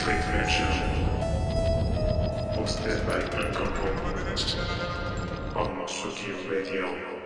Electric Mansion. Hosted by Uncle Bob on Mosuki Radio.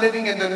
Living in the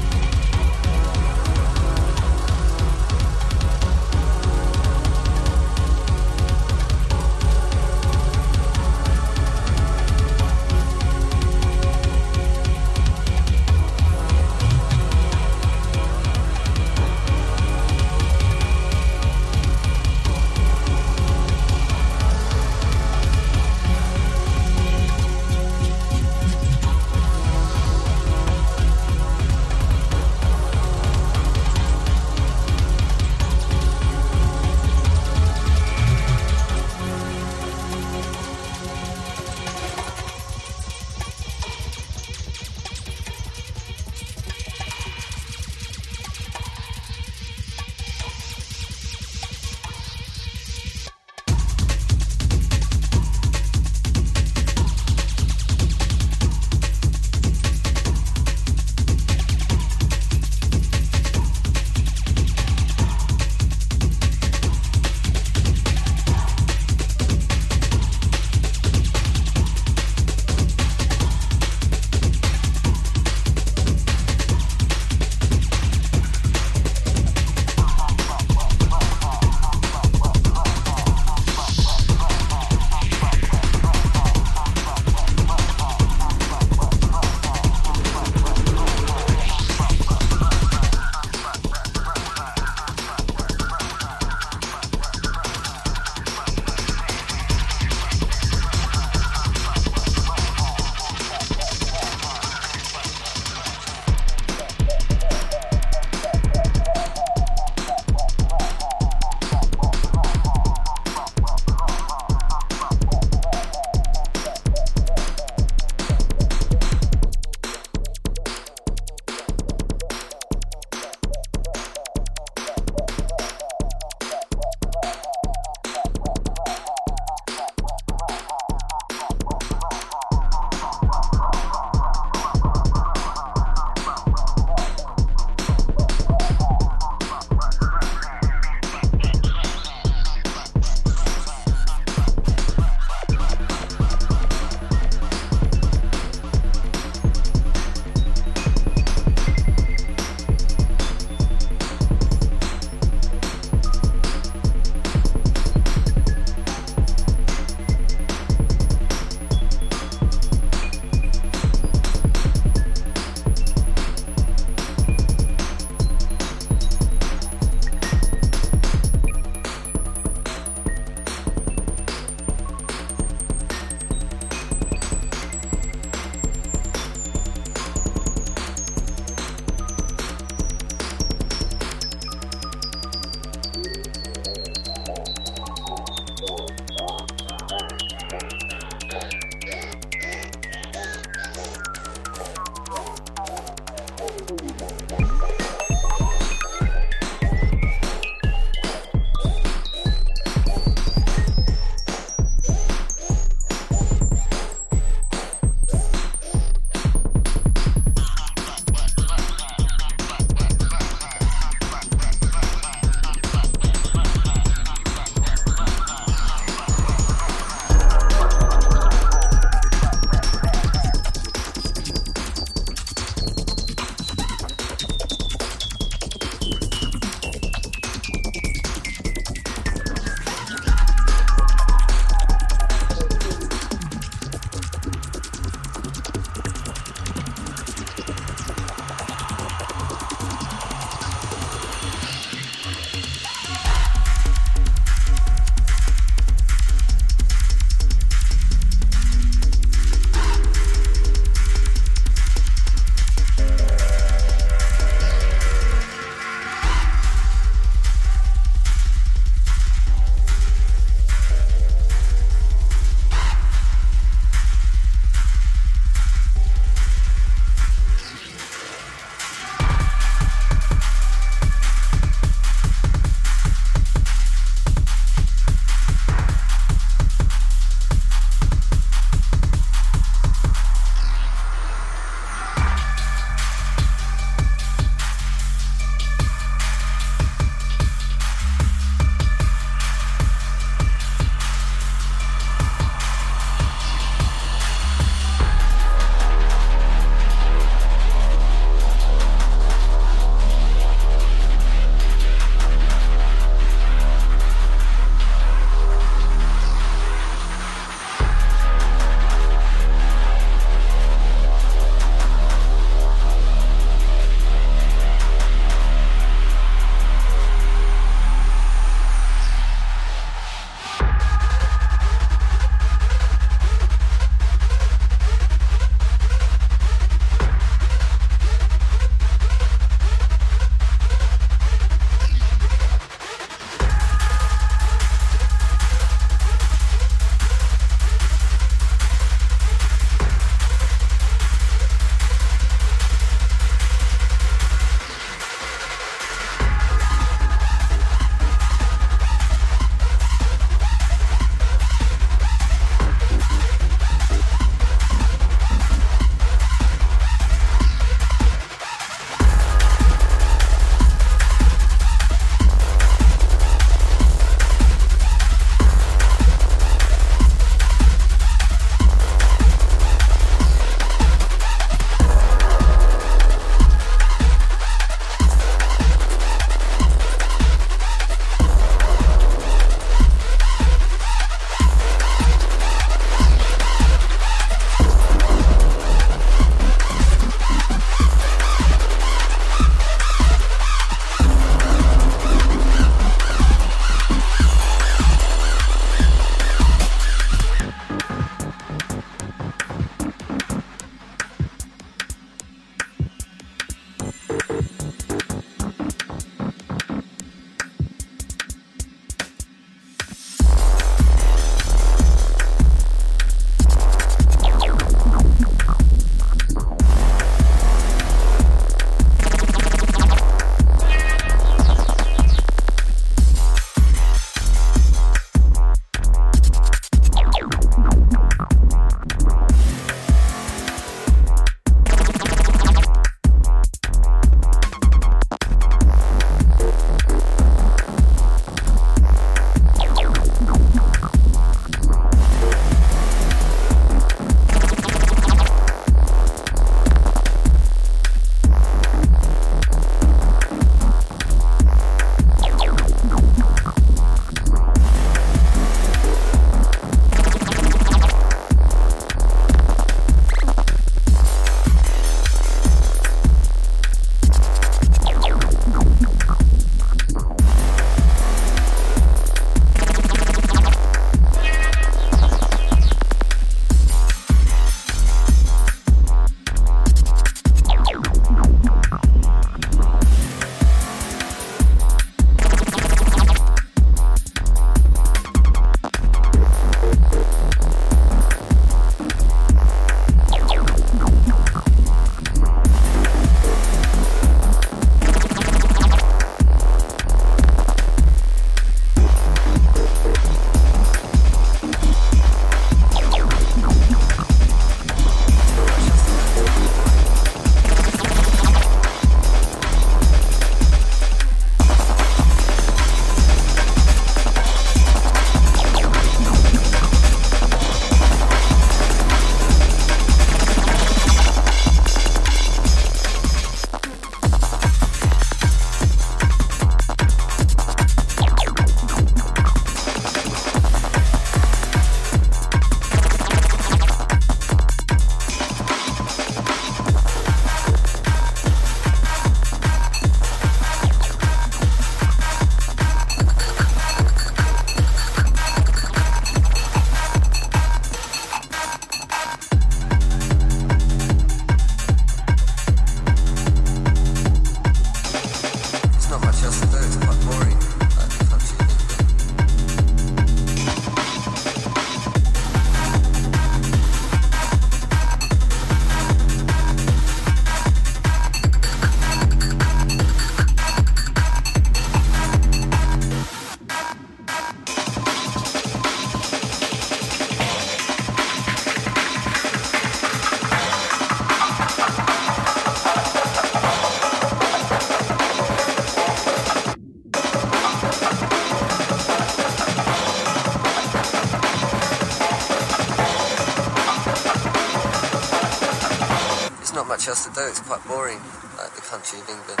achieving the.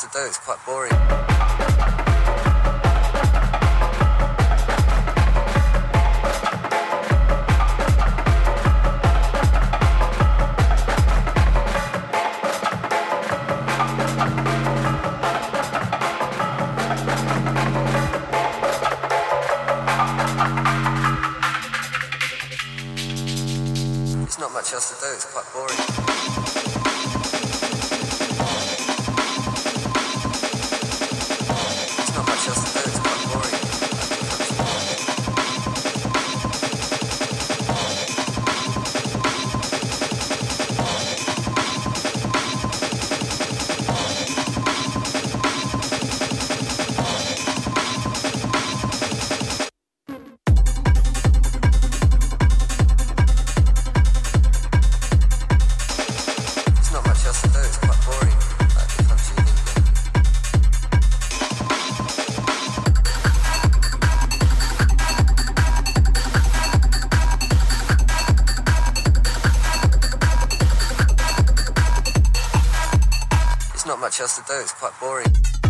to do. It's quite boring. Manchester do. It's quite boring.